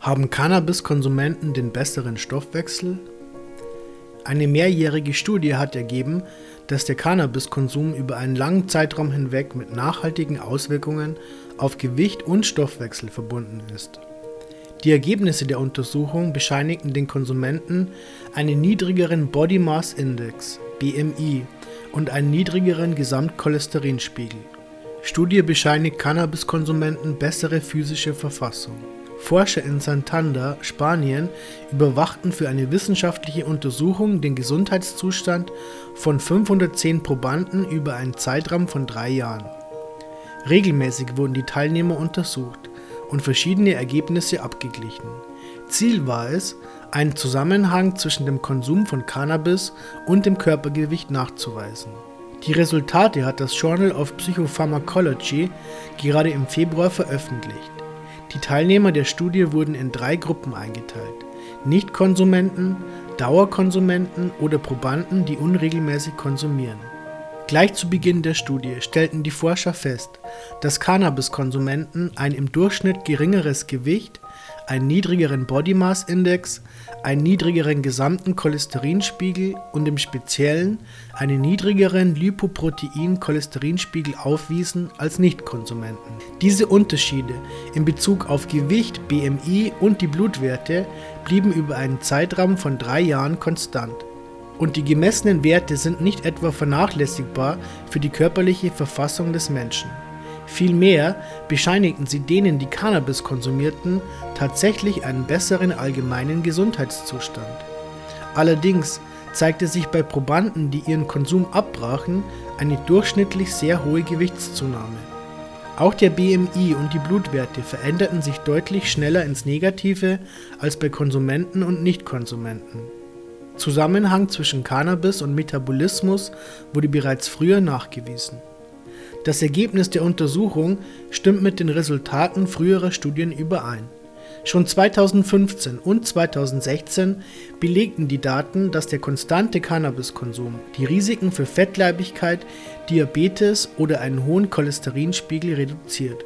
Haben Cannabiskonsumenten den besseren Stoffwechsel? Eine mehrjährige Studie hat ergeben, dass der Cannabiskonsum über einen langen Zeitraum hinweg mit nachhaltigen Auswirkungen auf Gewicht und Stoffwechsel verbunden ist. Die Ergebnisse der Untersuchung bescheinigten den Konsumenten einen niedrigeren Body Mass Index (BMI) und einen niedrigeren Gesamtcholesterinspiegel. Studie bescheinigt Cannabiskonsumenten bessere physische Verfassung Forscher in Santander, Spanien, überwachten für eine wissenschaftliche Untersuchung den Gesundheitszustand von 510 Probanden über einen Zeitraum von drei Jahren. Regelmäßig wurden die Teilnehmer untersucht und verschiedene Ergebnisse abgeglichen. Ziel war es, einen Zusammenhang zwischen dem Konsum von Cannabis und dem Körpergewicht nachzuweisen. Die Resultate hat das Journal of Psychopharmacology gerade im Februar veröffentlicht die Teilnehmer der Studie wurden in drei Gruppen eingeteilt: Nichtkonsumenten, Dauerkonsumenten oder Probanden, die unregelmäßig konsumieren. Gleich zu Beginn der Studie stellten die Forscher fest, dass Cannabiskonsumenten ein im Durchschnitt geringeres Gewicht einen niedrigeren Body Mass Index, einen niedrigeren gesamten Cholesterinspiegel und im Speziellen einen niedrigeren Lipoprotein-Cholesterinspiegel aufwiesen als Nichtkonsumenten. Diese Unterschiede in Bezug auf Gewicht, BMI und die Blutwerte blieben über einen Zeitraum von drei Jahren konstant. Und die gemessenen Werte sind nicht etwa vernachlässigbar für die körperliche Verfassung des Menschen. Vielmehr bescheinigten sie denen, die Cannabis konsumierten, tatsächlich einen besseren allgemeinen Gesundheitszustand. Allerdings zeigte sich bei Probanden, die ihren Konsum abbrachen, eine durchschnittlich sehr hohe Gewichtszunahme. Auch der BMI und die Blutwerte veränderten sich deutlich schneller ins Negative als bei Konsumenten und Nichtkonsumenten. Zusammenhang zwischen Cannabis und Metabolismus wurde bereits früher nachgewiesen das Ergebnis der Untersuchung stimmt mit den Resultaten früherer Studien überein. Schon 2015 und 2016 belegten die Daten, dass der konstante Cannabiskonsum die Risiken für Fettleibigkeit, Diabetes oder einen hohen Cholesterinspiegel reduziert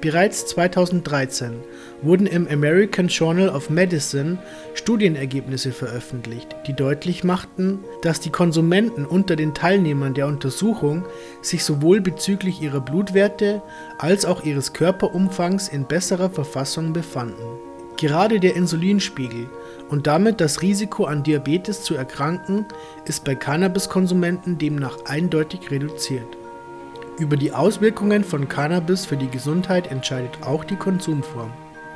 Bereits 2013 wurden im American Journal of Medicine Studienergebnisse veröffentlicht, die deutlich machten, dass die Konsumenten unter den Teilnehmern der Untersuchung sich sowohl bezüglich ihrer Blutwerte als auch ihres Körperumfangs in besserer Verfassung befanden. Gerade der Insulinspiegel und damit das Risiko an Diabetes zu erkranken ist bei Cannabiskonsumenten demnach eindeutig reduziert über die Auswirkungen von Cannabis für die Gesundheit entscheidet auch die Konsumform.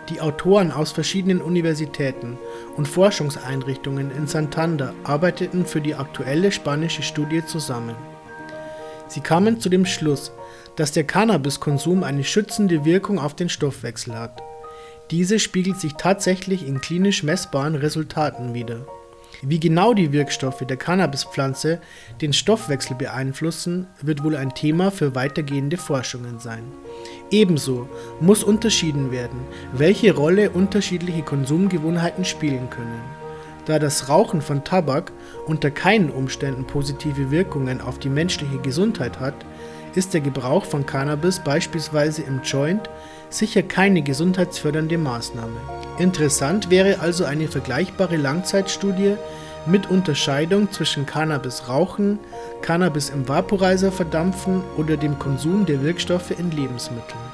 Die Autoren aus verschiedenen Universitäten und Forschungseinrichtungen in Santander arbeiteten für die aktuelle spanische Studie zusammen. Sie kamen zu dem Schluss, dass der Cannabiskonsum eine schützende Wirkung auf den Stoffwechsel hat. Diese spiegelt sich tatsächlich in klinisch messbaren Resultaten wider wie genau die Wirkstoffe der Cannabispflanze den Stoffwechsel beeinflussen, wird wohl ein Thema für weitergehende Forschungen sein. Ebenso muss unterschieden werden, welche Rolle unterschiedliche Konsumgewohnheiten spielen können. Da das Rauchen von Tabak unter keinen Umständen positive Wirkungen auf die menschliche Gesundheit hat, ist der Gebrauch von Cannabis beispielsweise im Joint sicher keine gesundheitsfördernde Maßnahme. Interessant wäre also eine vergleichbare Langzeitstudie mit Unterscheidung zwischen Cannabis-Rauchen, Cannabis im Vaporizer verdampfen oder dem Konsum der Wirkstoffe in Lebensmitteln